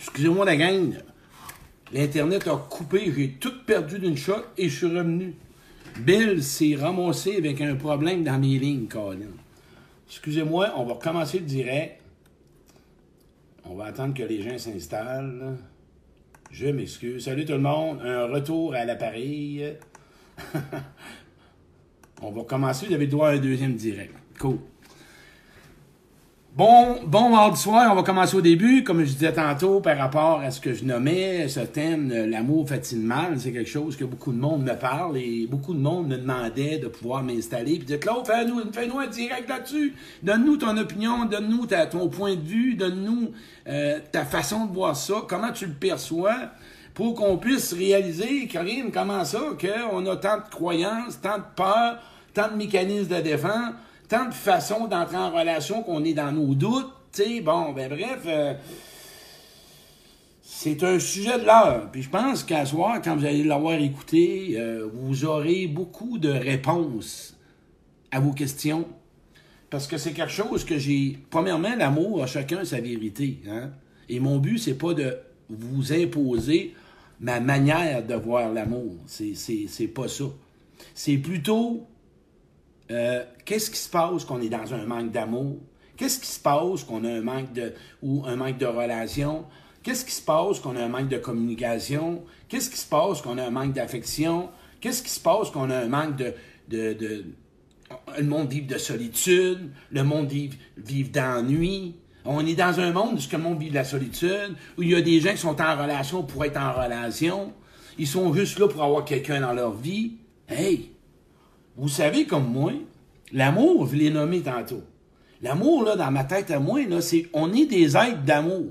Excusez-moi la gang. L'Internet a coupé, j'ai tout perdu d'une shot et je suis revenu. Bill s'est ramassé avec un problème dans mes lignes, Colin. Excusez-moi, on va recommencer le direct. On va attendre que les gens s'installent. Je m'excuse. Salut tout le monde. Un retour à l'appareil. on va commencer. Vous avez droit à un deuxième direct. Cool. Bon, bon mardi soir, on va commencer au début. Comme je disais tantôt, par rapport à ce que je nommais, ce thème, l'amour fait-il mal, c'est quelque chose que beaucoup de monde me parle et beaucoup de monde me demandait de pouvoir m'installer. Puis dire, Claude, fais-nous fais un direct là-dessus. Donne-nous ton opinion, donne-nous ton point de vue, donne-nous euh, ta façon de voir ça, comment tu le perçois, pour qu'on puisse réaliser, Karine, comment ça, qu'on a tant de croyances, tant de peurs, tant de mécanismes de défense tant de façons d'entrer en relation qu'on est dans nos doutes. sais, bon, ben bref, euh, c'est un sujet de l'heure. Puis je pense qu'à soir, quand vous allez l'avoir écouté, euh, vous aurez beaucoup de réponses à vos questions. Parce que c'est quelque chose que j'ai. Premièrement, l'amour a chacun sa vérité. Hein? Et mon but, c'est pas de vous imposer ma manière de voir l'amour. C'est pas ça. C'est plutôt euh, qu'est-ce qui se passe qu'on est dans un manque d'amour? Qu'est-ce qui se passe qu'on a un manque de ou un manque de relation? Qu'est-ce qui se passe qu'on a un manque de communication? Qu'est-ce qui se passe qu'on a un manque d'affection? Qu'est-ce qui se passe qu'on a un manque de, de, le monde vive de solitude, le monde vive, vive d'ennui? On est dans un monde où le monde vit de la solitude, où il y a des gens qui sont en relation pour être en relation. Ils sont juste là pour avoir quelqu'un dans leur vie. Hey, vous savez comme moi, l'amour, je l'ai nommé tantôt. L'amour, là, dans ma tête à moi, là, c'est on est des êtres d'amour.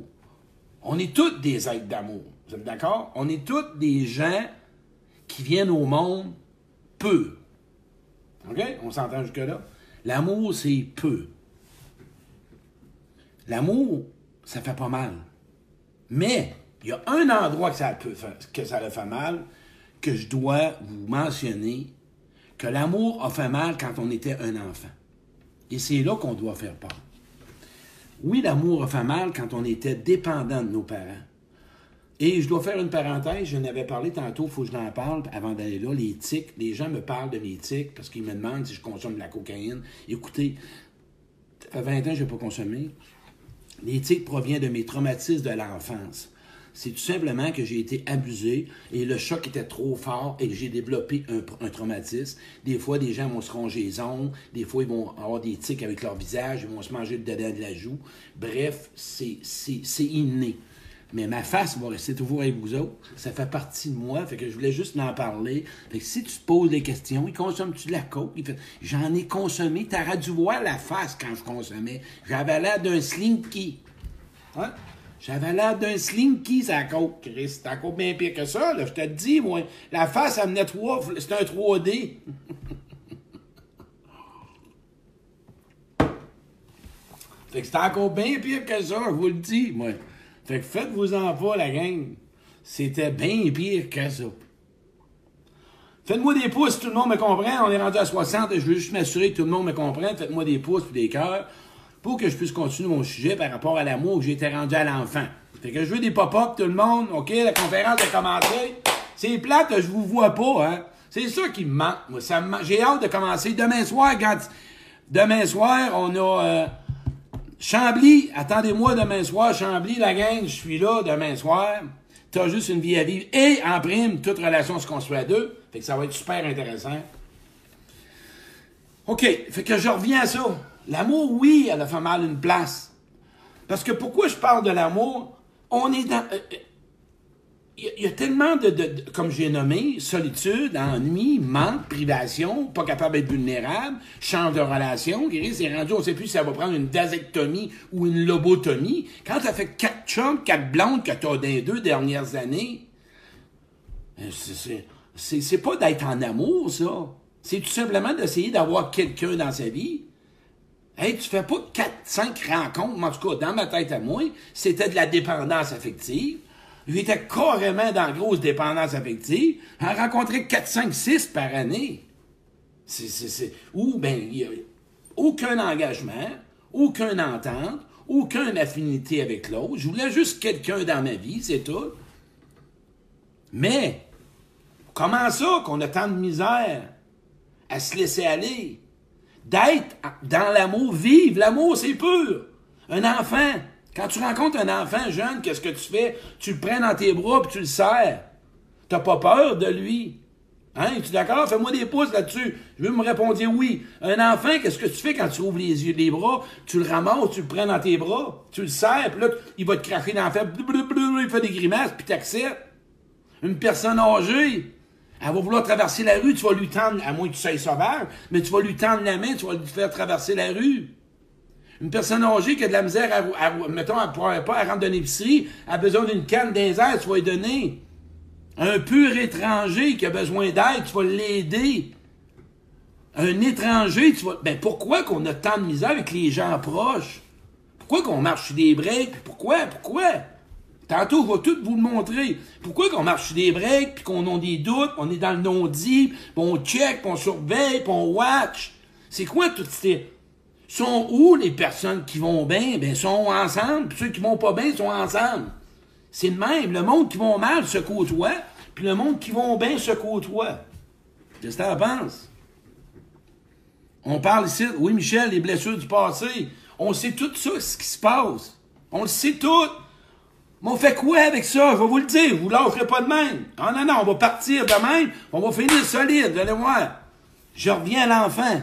On est tous des êtres d'amour. Vous êtes d'accord? On est tous des gens qui viennent au monde peu. OK? On s'entend jusque-là? L'amour, c'est peu. L'amour, ça fait pas mal. Mais, il y a un endroit que ça, peut que ça le fait mal, que je dois vous mentionner, que l'amour a fait mal quand on était un enfant. Et c'est là qu'on doit faire part. Oui, l'amour a fait mal quand on était dépendant de nos parents. Et je dois faire une parenthèse, je n'avais parlé tantôt, il faut que je n'en parle avant d'aller là, les tics. Les gens me parlent de mes tics parce qu'ils me demandent si je consomme de la cocaïne. Écoutez, fait 20 ans je n'ai pas consommé. Les tics proviennent de mes traumatismes de l'enfance c'est tout simplement que j'ai été abusé et le choc était trop fort et que j'ai développé un, traumatisme. Des fois, des gens vont se ronger les ongles, des fois, ils vont avoir des tics avec leur visage, ils vont se manger le dedans de la joue. Bref, c'est inné. Mais ma face va rester toujours avec vous autres. Ça fait partie de moi. Fait que je voulais juste en parler. Fait que si tu te poses des questions, il consomme-tu de la coke? J'en ai consommé. T'aurais dû voir la face quand je consommais. J'avais l'air d'un slinky. Hein? J'avais l'air d'un slinky, ça côte, Chris. C'est encore bien pire que ça, là. Je te dis, moi. La face, elle menait trois. C'est un 3D. fait que c'est encore bien pire que ça, je vous le dis, moi. Fait que faites-vous-en pas, la gang. C'était bien pire que ça. Faites-moi des pouces, tout le monde me comprend. On est rendu à 60 et je veux juste m'assurer que tout le monde me comprenne. Faites-moi des pouces et des cœurs pour que je puisse continuer mon sujet par rapport à l'amour que été rendu à l'enfant. Fait que je veux des pop-up, tout le monde. OK, la conférence a commencé. C'est plate, je vous vois pas, hein? C'est ça qui me manque, moi. Ça J'ai hâte de commencer. Demain soir, quand... Demain soir, on a... Euh... Chambly, attendez-moi demain soir. Chambly, la gang, je suis là demain soir. T'as juste une vie à vivre. Et en prime, toute relation se construit à deux. Fait que ça va être super intéressant. OK, fait que je reviens à ça. L'amour, oui, elle a fait mal une place. Parce que pourquoi je parle de l'amour? On est dans. Il euh, euh, y, a tellement de, comme j'ai nommé, solitude, ennui, manque, privation, pas capable d'être vulnérable, change de relation, c'est rendu, on sait plus si ça va prendre une dasectomie ou une lobotomie. Quand t'as fait quatre chums, quatre blondes que t'as dans les deux dernières années, euh, c'est pas d'être en amour, ça. C'est tout simplement d'essayer d'avoir quelqu'un dans sa vie Hey, tu fais pas 4, 5 rencontres, en tout cas, dans ma tête à moi, c'était de la dépendance affective. J'étais carrément dans la grosse dépendance affective. J'en rencontrais 4, 5, 6 par année. C'est, c'est, Ou, ben, il y a aucun engagement, aucune entente, aucune affinité avec l'autre. Je voulais juste quelqu'un dans ma vie, c'est tout. Mais, comment ça qu'on a tant de misère à se laisser aller? D'être dans l'amour, vivre. L'amour, c'est pur. Un enfant, quand tu rencontres un enfant jeune, qu'est-ce que tu fais? Tu le prends dans tes bras puis tu le serres. T'as pas peur de lui? Hein? Es-tu d'accord? Fais-moi des pouces là-dessus. Je veux me répondre oui. Un enfant, qu'est-ce que tu fais quand tu ouvres les yeux, les bras? Tu le ramasses, tu le prends dans tes bras, tu le serres, puis là, il va te cracher dans la fête, il fait des grimaces, puis t'acceptes. Une personne âgée, elle va vouloir traverser la rue, tu vas lui tendre, à moins que tu sois sauvage, mais tu vas lui tendre la main, tu vas lui faire traverser la rue. Une personne âgée qui a de la misère à, mettons, elle ne pas à rentrer d'une épicerie, a besoin d'une canne airs, tu vas lui donner. Un pur étranger qui a besoin d'aide, tu vas l'aider. Un étranger, tu vas. Ben pourquoi qu'on a tant de misère avec les gens proches? Pourquoi qu'on marche sur des breaks? Pourquoi? Pourquoi? Tantôt, je vais tout vous le montrer. Pourquoi qu'on marche sur des breaks, puis qu'on a des doutes, on est dans le non-dit, puis on check, puis on surveille, puis on watch? C'est quoi toutes ces... Sont où les personnes qui vont bien? Ben, sont ensemble, puis ceux qui vont pas bien sont ensemble. C'est le même. Le monde qui vont mal se côtoie, puis le monde qui vont bien se côtoie. Qu'est-ce que tu penses? On parle ici, oui, Michel, les blessures du passé. On sait tout ça, ce qui se passe. On le sait tout. Mais on fait quoi avec ça? Je vais vous le dire. Vous lâcherez pas de même. Non, non, non, on va partir de même. On va finir solide. Vous allez voir. Je reviens à l'enfant.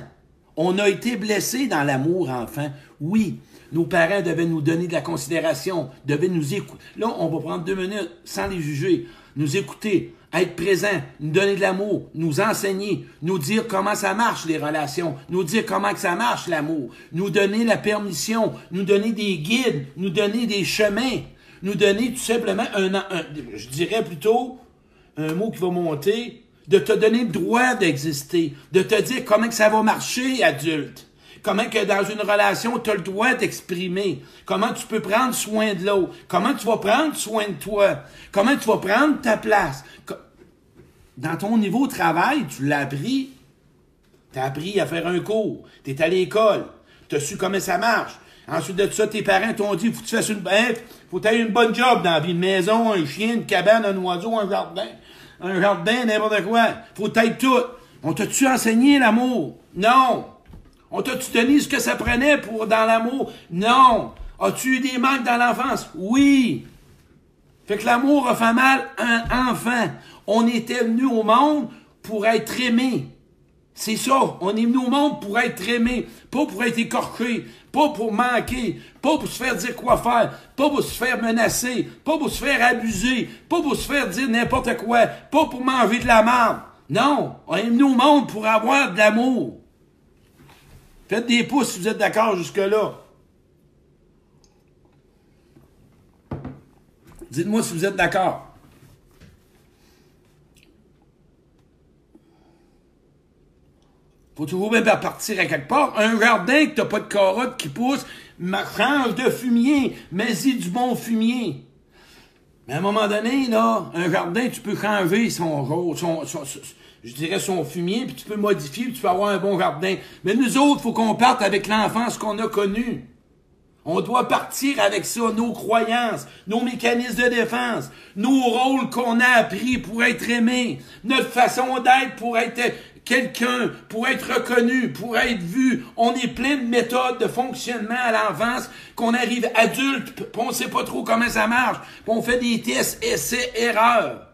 On a été blessé dans l'amour enfant. Oui, nos parents devaient nous donner de la considération, devaient nous écouter. Là, on va prendre deux minutes sans les juger. Nous écouter, être présent, nous donner de l'amour, nous enseigner, nous dire comment ça marche les relations, nous dire comment que ça marche l'amour, nous donner la permission, nous donner des guides, nous donner des chemins, nous donner tout simplement un, je dirais plutôt un mot qui va monter, de te donner le droit d'exister, de te dire comment ça va marcher adulte. Comment que dans une relation, tu as le droit d'exprimer. Comment tu peux prendre soin de l'autre. Comment tu vas prendre soin de toi. Comment tu vas prendre ta place. Dans ton niveau de travail, tu l'as appris. Tu as appris à faire un cours. Tu es à l'école. Tu as su comment ça marche. Ensuite de ça, tes parents t'ont dit, faut que tu fasses une, hein, faut que une bonne job dans la vie. Une maison, un chien, une cabane, un oiseau, un jardin. Un jardin, n'importe quoi. Faut être tout. On t'a-tu enseigné l'amour? Non. On t'a-tu donné ce que ça prenait pour dans l'amour? Non. As-tu eu des manques dans l'enfance? Oui. Fait que l'amour a fait mal un enfant. On était venu au monde pour être aimé. C'est ça. On est venu au monde pour être aimé. Pas pour être écorché. Pas pour manquer. Pas pour se faire dire quoi faire. Pas pour se faire menacer. Pas pour se faire abuser. Pas pour se faire dire n'importe quoi. Pas pour manger de la merde. Non. On est venu au monde pour avoir de l'amour. Faites des pouces si vous êtes d'accord jusque-là. Dites-moi si vous êtes d'accord. Faut toujours bien partir à quelque part? Un jardin que t'as pas de carottes qui poussent, change de fumier, mets-y du bon fumier. Mais à un moment donné, là, un jardin, tu peux changer son, son, son, je dirais, son fumier, puis tu peux modifier, puis tu peux avoir un bon jardin. Mais nous autres, faut qu'on parte avec l'enfance qu'on a connue. On doit partir avec ça, nos croyances, nos mécanismes de défense, nos rôles qu'on a appris pour être aimé, notre façon d'être pour être quelqu'un, pour être reconnu, pour être vu. On est plein de méthodes de fonctionnement à l'enfance qu'on arrive adulte, puis on sait pas trop comment ça marche, puis on fait des tests, essais, erreurs.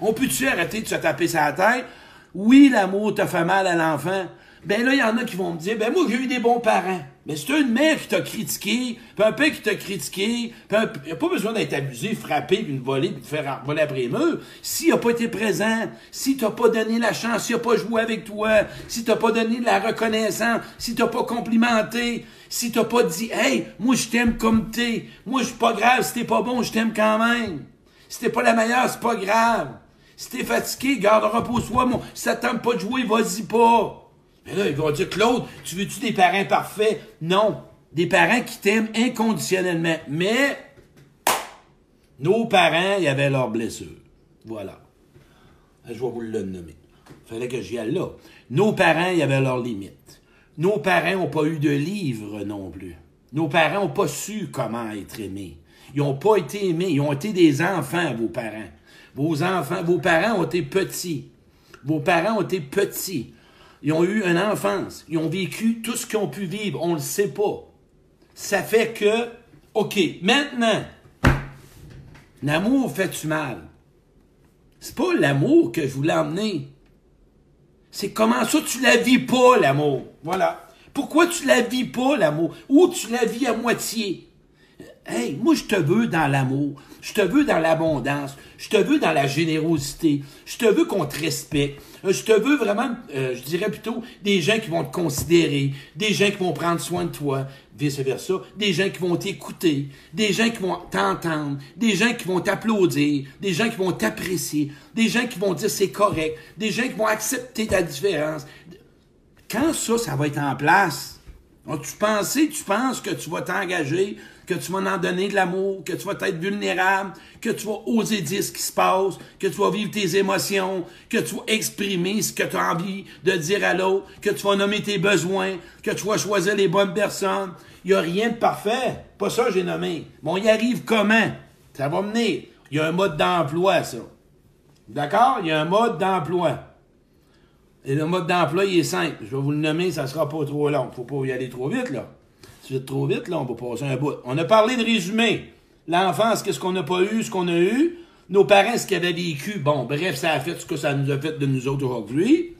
On peut-tu arrêter de se taper sa tête? Oui, l'amour t'a fait mal à l'enfant. Ben là, il y en a qui vont me dire, ben moi, j'ai eu des bons parents. Mais c'est une mère qui t'a critiqué, puis un père qui t'a critiqué, puis il n'y a pas besoin d'être abusé, frappé, puis volée, puis de faire voler après les murs. S'il n'a pas été présent, si t'as pas donné la chance, s'il n'a pas joué avec toi, si t'as pas donné de la reconnaissance, si t'as pas complimenté, si t'as pas dit, hey, moi je t'aime comme t'es, moi je suis pas grave, si t'es pas bon, je t'aime quand même. Si t'es pas la meilleure, c'est pas grave. Si t'es fatigué, garde repose-toi, mon. Si ça tente pas de jouer, vas-y pas. Mais là, ils vont dire, Claude, tu veux-tu des parents parfaits? Non. Des parents qui t'aiment inconditionnellement. Mais, nos parents, il y avait leurs blessures. Voilà. Je vais vous le nommer. Fallait que j'y aille là. Nos parents, il y avait leurs limites. Nos parents n'ont pas eu de livres non plus. Nos parents n'ont pas su comment être aimés. Ils n'ont pas été aimés. Ils ont été des enfants, vos parents. Vos enfants, vos parents ont été petits. Vos parents ont été petits. Ils ont eu une enfance. Ils ont vécu tout ce qu'ils ont pu vivre. On ne le sait pas. Ça fait que, OK, maintenant, l'amour fait-tu mal? C'est pas l'amour que je voulais emmener. C'est comment ça tu la vis pas, l'amour? Voilà. Pourquoi tu la vis pas, l'amour? Ou tu la vis à moitié? Hey, moi, je te veux dans l'amour. Je te veux dans l'abondance. Je te veux dans la générosité. Je te veux qu'on te respecte. Euh, je te veux vraiment, euh, je dirais plutôt, des gens qui vont te considérer, des gens qui vont prendre soin de toi, vice-versa, des gens qui vont t'écouter, des gens qui vont t'entendre, des gens qui vont t'applaudir, des gens qui vont t'apprécier, des gens qui vont dire c'est correct, des gens qui vont accepter ta différence. Quand ça, ça va être en place, tu pensais, tu penses que tu vas t'engager que tu vas en donner de l'amour, que tu vas être vulnérable, que tu vas oser dire ce qui se passe, que tu vas vivre tes émotions, que tu vas exprimer ce que tu as envie de dire à l'autre, que tu vas nommer tes besoins, que tu vas choisir les bonnes personnes. Il n'y a rien de parfait. Pas ça j'ai nommé. Bon, il arrive comment? Ça va mener. Il y a un mode d'emploi, ça. D'accord? Il y a un mode d'emploi. Et le mode d'emploi, il est simple. Je vais vous le nommer, ça sera pas trop long. Faut pas y aller trop vite, là trop vite, là, on va passer un bout. On a parlé de résumé. L'enfance, qu'est-ce qu'on n'a pas eu, ce qu'on a eu? Nos parents, ce qu'ils avaient vécu. Bon, bref, ça a fait ce que ça nous a fait de nous autres aujourd'hui.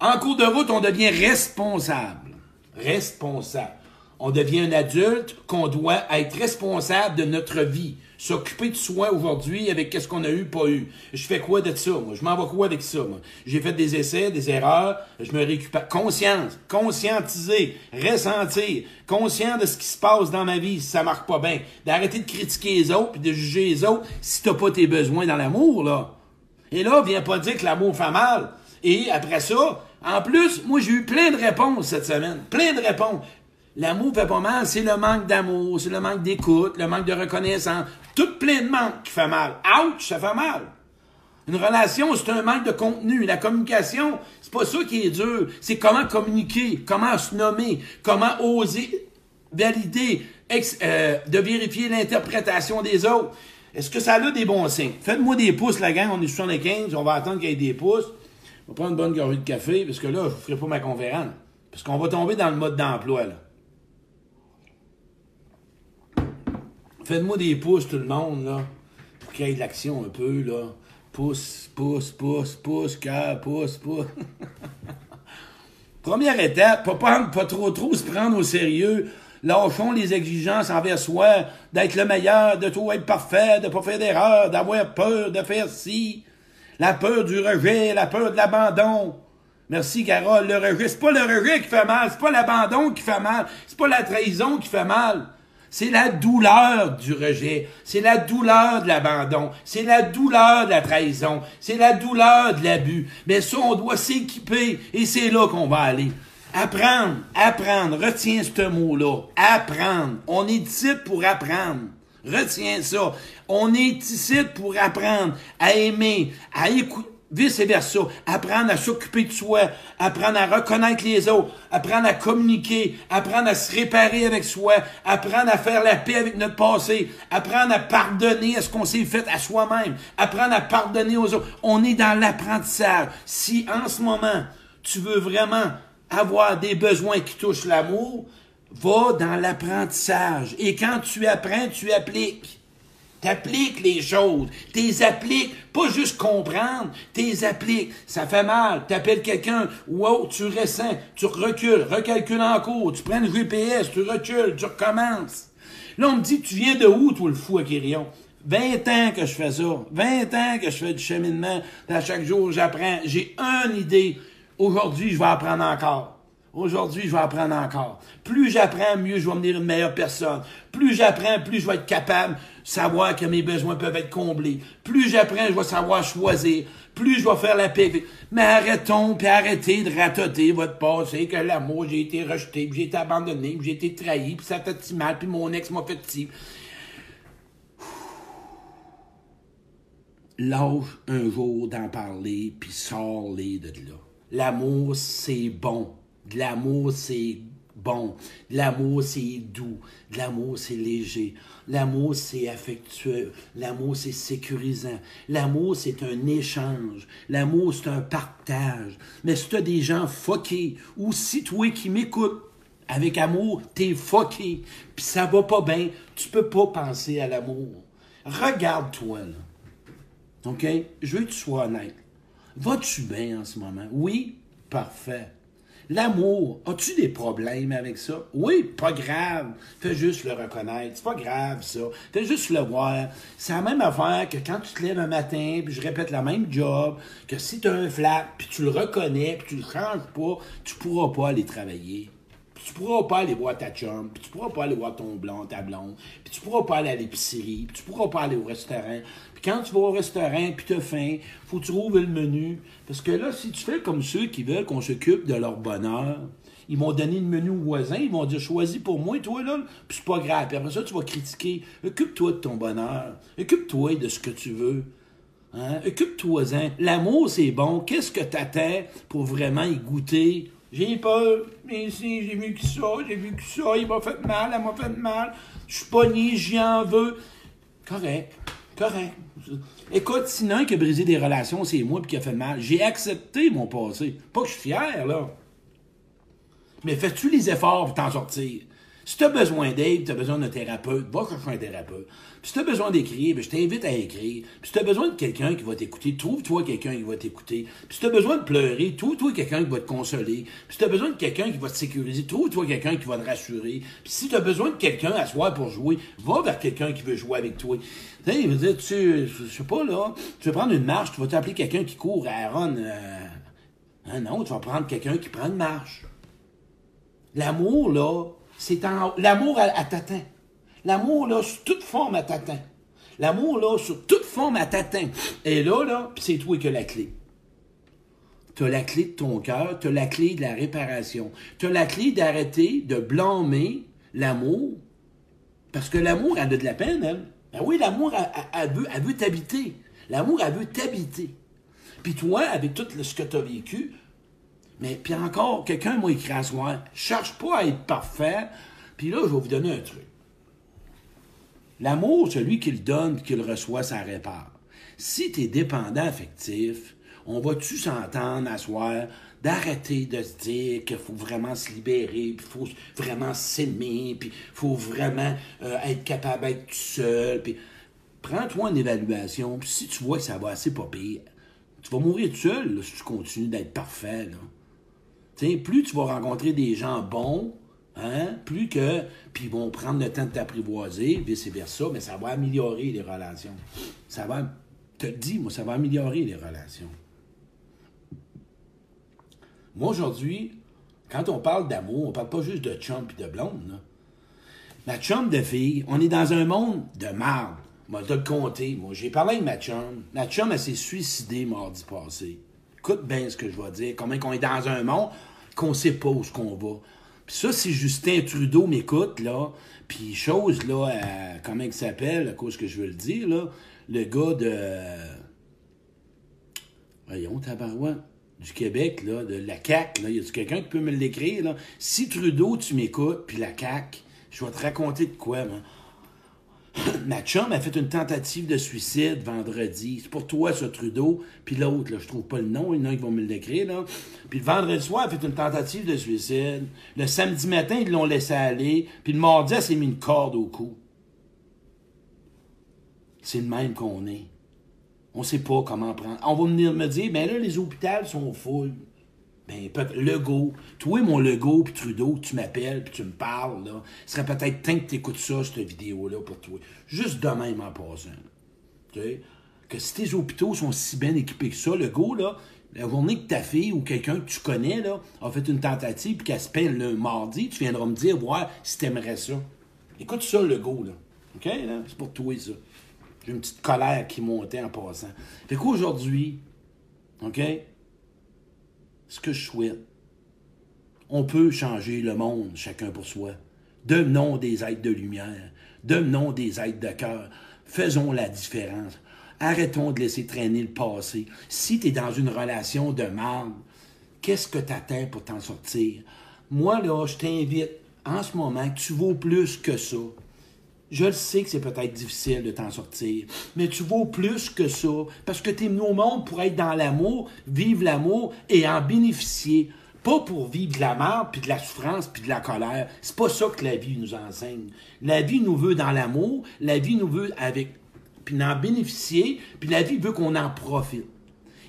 En cours de route, on devient responsable. Responsable. On devient un adulte qu'on doit être responsable de notre vie s'occuper de soi aujourd'hui avec qu'est-ce qu'on a eu, pas eu. Je fais quoi de ça, moi? Je m'en vais quoi avec ça, moi? J'ai fait des essais, des erreurs, je me récupère. Conscience, conscientiser, ressentir, conscient de ce qui se passe dans ma vie si ça marche pas bien. D'arrêter de critiquer les autres puis de juger les autres si t'as pas tes besoins dans l'amour, là. Et là, viens pas dire que l'amour fait mal. Et après ça, en plus, moi, j'ai eu plein de réponses cette semaine. Plein de réponses. L'amour fait pas mal, c'est le manque d'amour, c'est le manque d'écoute, le manque de reconnaissance. Tout plein de manque qui fait mal. Ouch, ça fait mal. Une relation, c'est un manque de contenu. La communication, c'est pas ça qui est dur. C'est comment communiquer, comment se nommer, comment oser valider, euh, de vérifier l'interprétation des autres. Est-ce que ça a des bons signes? Faites-moi des pouces, la gang. On est 75. On va attendre qu'il y ait des pouces. On va prendre une bonne gorgée de café, parce que là, je ne ferai pas ma conférence. Parce qu'on va tomber dans le mode d'emploi, là. Faites-moi des pouces, tout le monde, là. Pour qu'il y ait de l'action un peu, là. Pouce, pouce, pouce, pouce, cœur, pouce, pouce. Première étape, pas, pas trop trop se prendre au sérieux. Lâchons les exigences envers soi, d'être le meilleur, de tout être parfait, de pas faire d'erreur, d'avoir peur de faire ci. La peur du rejet, la peur de l'abandon. Merci, Carole. Le rejet, c'est pas le rejet qui fait mal, c'est pas l'abandon qui fait mal, c'est pas la trahison qui fait mal. C'est la douleur du rejet, c'est la douleur de l'abandon, c'est la douleur de la trahison, c'est la douleur de l'abus. Mais ça, on doit s'équiper et c'est là qu'on va aller. Apprendre, apprendre, retiens ce mot-là, apprendre. On est ici pour apprendre. Retiens ça. On est ici pour apprendre à aimer, à écouter vice-versa, apprendre à s'occuper de soi, apprendre à reconnaître les autres, apprendre à communiquer, apprendre à se réparer avec soi, apprendre à faire la paix avec notre passé, apprendre à pardonner à ce qu'on s'est fait à soi-même, apprendre à pardonner aux autres. On est dans l'apprentissage. Si en ce moment, tu veux vraiment avoir des besoins qui touchent l'amour, va dans l'apprentissage. Et quand tu apprends, tu appliques. T'appliques les choses. T'es appliques. Pas juste comprendre. T'es appliques. Ça fait mal. T'appelles quelqu'un. Wow, tu ressens. Tu recules. Recalcules en cours. Tu prends le GPS. Tu recules. Tu recommences. Là, on me dit, tu viens de où, toi, le fou à Quirion? 20 ans que je fais ça. 20 ans que je fais du cheminement. À chaque jour, j'apprends. J'ai une idée. Aujourd'hui, je vais apprendre encore. Aujourd'hui, je vais apprendre encore. Plus j'apprends, mieux je vais devenir une meilleure personne. Plus j'apprends, plus je vais être capable savoir que mes besoins peuvent être comblés. Plus j'apprends, je vais savoir choisir. Plus je vais faire la paix. Mais arrêtons, puis arrêtez de ratoter votre passé, que l'amour, j'ai été rejeté, puis j'ai été abandonné, puis j'ai été trahi, puis ça fait si mal, puis mon ex m'a fait si. Lâche un jour d'en parler, puis sors-les de là. L'amour, c'est bon l'amour, c'est bon. L'amour, c'est doux. L'amour, c'est léger. L'amour, c'est affectueux. L'amour, c'est sécurisant. L'amour, c'est un échange. L'amour, c'est un partage. Mais si tu as des gens foqués, ou si toi qui m'écoutes, avec amour, t'es foqué, puis ça va pas bien, tu peux pas penser à l'amour. Regarde-toi, là. OK? Je veux que tu sois honnête. Vas-tu bien en ce moment? Oui? Parfait. L'amour, as-tu des problèmes avec ça? Oui, pas grave. Fais juste le reconnaître. C'est pas grave, ça. Fais juste le voir. C'est la même affaire que quand tu te lèves un matin, puis je répète la même job, que si tu as un flap, puis tu le reconnais, puis tu le changes pas, tu pourras pas aller travailler. Tu pourras pas aller voir ta chum, puis tu pourras pas aller voir ton blond, ta blonde, puis tu pourras pas aller à l'épicerie, puis tu pourras pas aller au restaurant. Puis quand tu vas au restaurant, puis tu as faim, faut que tu le menu. Parce que là, si tu fais comme ceux qui veulent qu'on s'occupe de leur bonheur, ils vont donner le menu au voisin, ils vont dire choisis pour moi, toi là, puis c'est pas grave. Puis après ça, tu vas critiquer. Occupe-toi de ton bonheur. Occupe-toi de ce que tu veux. Hein? Occupe-toi-en. L'amour, c'est bon. Qu'est-ce que t'attends pour vraiment y goûter? J'ai peur, mais ici, j'ai vu que ça, j'ai vu que ça, il m'a fait mal, elle m'a fait mal, je suis pogné, j'y en veux. Correct, correct. Écoute, sinon qui a brisé des relations, c'est moi qui a fait mal. J'ai accepté mon passé. Pas que je suis fier, là. Mais fais-tu les efforts pour t'en sortir? Si tu as besoin d'aide, tu as besoin d'un thérapeute, va chercher un thérapeute. Puis si tu as besoin d'écrire, ben, je t'invite à écrire. Puis si tu as besoin de quelqu'un qui va t'écouter, trouve-toi quelqu'un qui va t'écouter. Puis si tu as besoin de pleurer, trouve-toi quelqu'un qui va te consoler. Puis si tu as besoin de quelqu'un qui va te sécuriser, trouve-toi quelqu'un qui va te rassurer. Puis si tu as besoin de quelqu'un à soi pour jouer, va vers quelqu'un qui veut jouer avec toi. Tu sais, dire, tu, je sais pas, là, tu veux prendre une marche, tu vas t'appeler quelqu'un qui court à Aaron. Euh, hein, non, tu vas prendre quelqu'un qui prend une marche. L'amour, là, c'est. L'amour, à, t'atteint. L'amour, là, sur toute forme, à t'atteint. L'amour, là, sur toute forme, à t'atteint. Et là, là, c'est toi qui as la clé. Tu as la clé de ton cœur, tu as la clé de la réparation. Tu as la clé d'arrêter de blâmer l'amour. Parce que l'amour, elle a de la peine, elle. Ben oui, l'amour, elle, veut, veut t'habiter. L'amour, elle veut t'habiter. Puis toi, avec tout ce que tu as vécu, mais puis encore, quelqu'un m'a écrit à soi, cherche pas à être parfait. Puis là, je vais vous donner un truc. L'amour, celui qui le donne, qui le reçoit, ça répare. Si tu es dépendant affectif, on va-tu s'entendre à soi d'arrêter de se dire qu'il faut vraiment se libérer, puis faut vraiment s'aimer, puis faut vraiment euh, être capable d'être tout seul, puis prends-toi une évaluation, puis si tu vois que ça va assez pas pire, tu vas mourir tout seul si tu continues d'être parfait. Là plus tu vas rencontrer des gens bons, hein, plus que. Puis ils vont prendre le temps de t'apprivoiser, vice-versa, mais ça va améliorer les relations. Ça va. Te dis, moi, ça va améliorer les relations. Moi, aujourd'hui, quand on parle d'amour, on parle pas juste de chum et de blonde. Ma chum de fille, on est dans un monde de marde. Moi, je le compter. J'ai parlé avec ma chum. Ma chum, elle s'est suicidée mardi passé. Écoute bien ce que je vais dire. Comment qu'on est dans un monde qu'on sait pas où ce qu'on va. Puis ça, si Justin Trudeau m'écoute, là, puis chose, là, comment il s'appelle, à cause que je veux le dire, là, le gars de... Voyons, tabarouette du Québec, là, de la CAQ, là, y a quelqu'un qui peut me l'écrire, là? Si Trudeau, tu m'écoutes, puis la CAQ, je vais te raconter de quoi, moi. Ma chum a fait une tentative de suicide vendredi. C'est pour toi, ce Trudeau. Puis l'autre, je trouve pas le nom. Il y en a qui vont me l'écrire, là. Puis le vendredi soir, elle a fait une tentative de suicide. Le samedi matin, ils l'ont laissé aller. Puis le mardi, elle s'est mis une corde au cou. C'est le même qu'on est. On sait pas comment prendre. On va venir me dire, ben là, les hôpitaux sont full. Ben, Legault, toi, mon Legault, puis Trudeau, tu m'appelles, puis tu me parles, là, ce serait peut-être temps que tu écoutes ça, cette vidéo-là, pour toi. Juste de même en passant. Sais, que si tes hôpitaux sont si bien équipés que ça, Legault, là, la journée que ta fille ou quelqu'un que tu connais, là, a fait une tentative, puis qu'elle se peine le mardi, tu viendras me dire, voir si t'aimerais ça. Écoute ça, Legault, là. OK? C'est pour toi, ça. J'ai une petite colère qui montait en passant. Fait qu'aujourd'hui, OK? Ce que je souhaite. On peut changer le monde, chacun pour soi. Devenons des êtres de lumière. Devenons des êtres de cœur. Faisons la différence. Arrêtons de laisser traîner le passé. Si tu es dans une relation de mal, qu'est-ce que tu attends pour t'en sortir? Moi, là, je t'invite en ce moment tu vaux plus que ça. Je le sais que c'est peut-être difficile de t'en sortir, mais tu vaux plus que ça parce que tu es venu au monde pour être dans l'amour, vivre l'amour et en bénéficier. Pas pour vivre de la mort, puis de la souffrance, puis de la colère. C'est pas ça que la vie nous enseigne. La vie nous veut dans l'amour, la vie nous veut avec, puis en bénéficier, puis la vie veut qu'on en profite.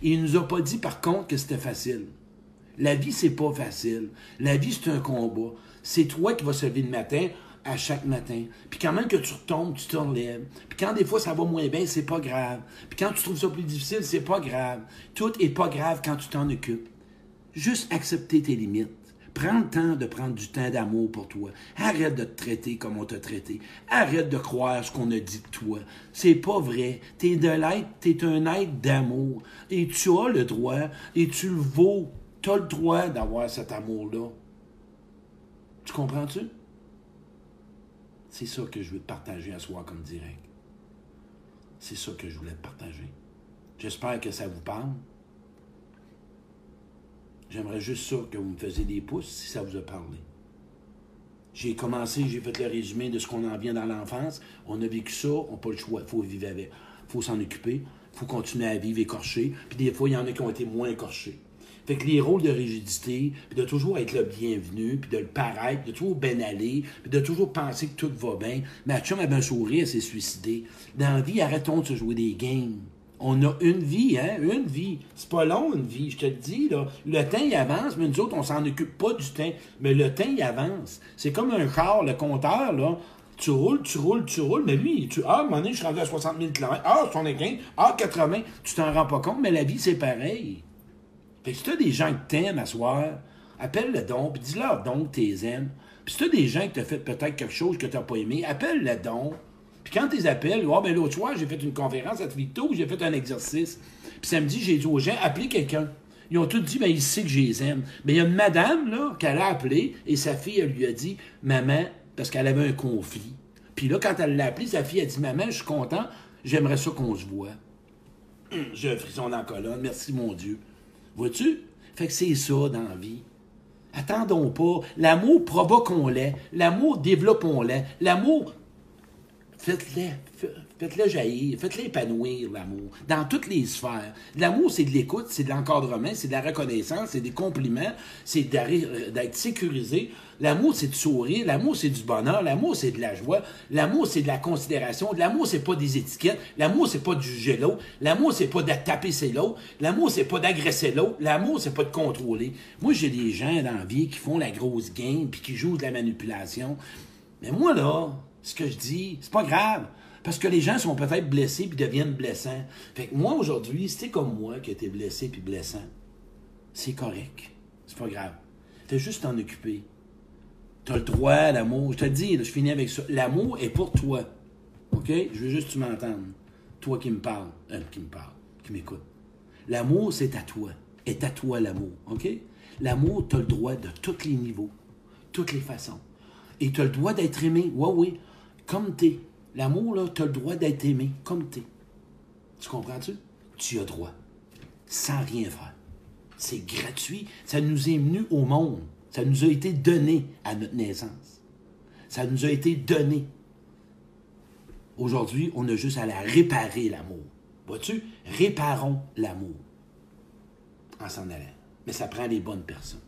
Et il nous a pas dit par contre que c'était facile. La vie, c'est pas facile. La vie, c'est un combat. C'est toi qui vas se lever le matin à chaque matin. Puis quand même que tu retombes, tu te relèves. Puis quand des fois ça va moins bien, c'est pas grave. Puis quand tu trouves ça plus difficile, c'est pas grave. Tout est pas grave quand tu t'en occupes. Juste accepter tes limites. Prends le temps de prendre du temps d'amour pour toi. Arrête de te traiter comme on t'a traité. Arrête de croire ce qu'on a dit de toi. C'est pas vrai. T'es de l'être, t'es un être d'amour. Et tu as le droit, et tu le vaux. Tu as le droit d'avoir cet amour-là. Tu comprends-tu? C'est ça que je veux te partager à soi comme direct. C'est ça que je voulais te partager. J'espère que ça vous parle. J'aimerais juste ça que vous me faisiez des pouces si ça vous a parlé. J'ai commencé, j'ai fait le résumé de ce qu'on en vient dans l'enfance. On a vécu ça, on n'a pas le choix. Il faut vivre avec. Il faut s'en occuper. Il faut continuer à vivre écorché. Puis des fois, il y en a qui ont été moins écorchés. Fait que les rôles de rigidité, puis de toujours être le bienvenu, puis de le paraître, de toujours bien aller, puis de toujours penser que tout va bien. Ma chum avait un sourire, s'est suicidée. Dans la vie, arrêtons de se jouer des games. On a une vie, hein? Une vie. C'est pas long, une vie, je te le dis, là. Le temps, il avance, mais nous autres, on s'en occupe pas du temps. Mais le temps, il avance. C'est comme un char, le compteur, là. Tu roules, tu roules, tu roules, mais lui, tu, ah, à un moment donné, je suis rendu à 60 000 km. Ah, 75, ah, 80. Tu t'en rends pas compte, mais la vie, c'est pareil. Que si tu as des gens que t'aimes à soir, appelle-le don, puis dis-leur donc que tu aimes. Puis si tu as des gens qui t'ont fait peut-être quelque chose que tu n'as pas aimé, appelle-le don. Puis quand tu les appelles, oh, ben l'autre soir, j'ai fait une conférence à Twito, j'ai fait un exercice. Puis samedi, j'ai dit aux gens, appelez quelqu'un. Ils ont tous dit, ben, il sait que je les aime. Mais il y a une madame, là, qu'elle a appelé, et sa fille, elle lui a dit, maman, parce qu'elle avait un conflit. Puis là, quand elle l'a appelé, sa fille a dit, maman, je suis content, j'aimerais ça qu'on se voit. J'ai un frisson dans la colonne, merci mon Dieu. Vois-tu? Fait que c'est ça dans la vie. Attendons pas. L'amour provoquons-le. L'amour développons-le. L'amour, faites-le. Faites-le jaillir, faites-le épanouir, l'amour, dans toutes les sphères. L'amour, c'est de l'écoute, c'est de l'encadrement, c'est de la reconnaissance, c'est des compliments, c'est d'être sécurisé. L'amour, c'est de sourire, l'amour, c'est du bonheur, l'amour, c'est de la joie, l'amour, c'est de la considération, l'amour, c'est pas des étiquettes, l'amour, c'est pas de juger l'autre, l'amour, c'est pas de taper c'est l'autre, l'amour, c'est pas d'agresser l'autre, l'amour, c'est pas de contrôler. Moi, j'ai des gens dans la vie qui font la grosse game puis qui jouent de la manipulation. Mais moi, là, ce que je dis, c'est pas grave. Parce que les gens sont peut-être blessés puis deviennent blessants. Fait que moi, aujourd'hui, si comme moi qui été blessé puis blessant, c'est correct. C'est pas grave. Fais juste t'en occuper. T'as le droit à l'amour. Je te dis, je finis avec ça. L'amour est pour toi. OK? Je veux juste que tu m'entendes. Toi qui me parles. Qui me parle. Qui m'écoute. L'amour, c'est à toi. Est à toi l'amour. OK? L'amour, tu as le droit de tous les niveaux, toutes les façons. Et tu as le droit d'être aimé. Oui, oui. Comme t'es. L'amour, là, tu as le droit d'être aimé comme t'es. Tu comprends-tu? Tu as droit. Sans rien faire. C'est gratuit. Ça nous est venu au monde. Ça nous a été donné à notre naissance. Ça nous a été donné. Aujourd'hui, on a juste à la réparer, l'amour. Vois-tu? Réparons l'amour en s'en allant. Mais ça prend les bonnes personnes.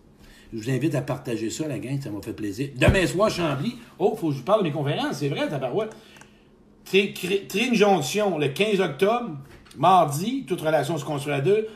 Je vous invite à partager ça, la gang, ça m'a fait plaisir. Demain soir, Chambly. Oh, faut que je parle de mes conférences, c'est vrai, tabarouette. Trine Jonction, le 15 octobre, mardi, toute relation se construit à deux.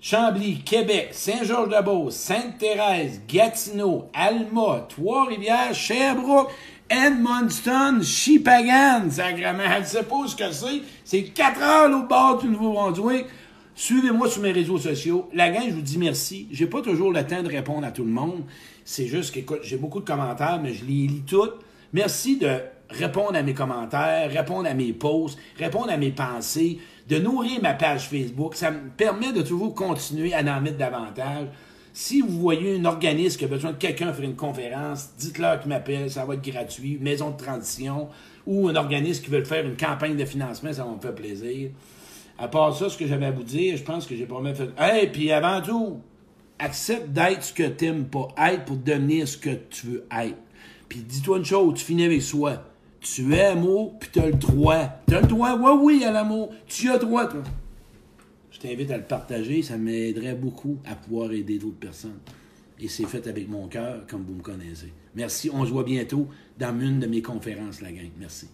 Chambly, Québec, Saint-Georges-de-Beauce, Sainte-Thérèse, Gatineau, Alma, Trois-Rivières, Sherbrooke, Edmundston, Chipagan, sacrément, elle ne sait pas ce que c'est. C'est 4 heures au bord du Nouveau-Brunswick. Suivez-moi sur mes réseaux sociaux. La gang, je vous dis merci. J'ai pas toujours le temps de répondre à tout le monde. C'est juste que, j'ai beaucoup de commentaires, mais je les lis toutes. Merci de répondre à mes commentaires, répondre à mes posts, répondre à mes pensées, de nourrir ma page Facebook. Ça me permet de toujours continuer à en mettre davantage. Si vous voyez un organisme qui a besoin de quelqu'un faire une conférence, dites-leur qu'il m'appelle, ça va être gratuit. Maison de transition ou un organisme qui veut faire une campagne de financement, ça va me faire plaisir. À part ça, ce que j'avais à vous dire, je pense que j'ai pas mal fait. Hey, puis avant tout, accepte d'être ce que tu n'aimes pas être pour devenir ce que tu veux être. Puis dis-toi une chose, tu finis avec soi. Tu es amour, puis tu as le droit. Tu as le droit, oui, oui, à l'amour. Tu as le droit, toi. Je t'invite à le partager, ça m'aiderait beaucoup à pouvoir aider d'autres personnes. Et c'est fait avec mon cœur, comme vous me connaissez. Merci, on se voit bientôt dans une de mes conférences, la gang. Merci.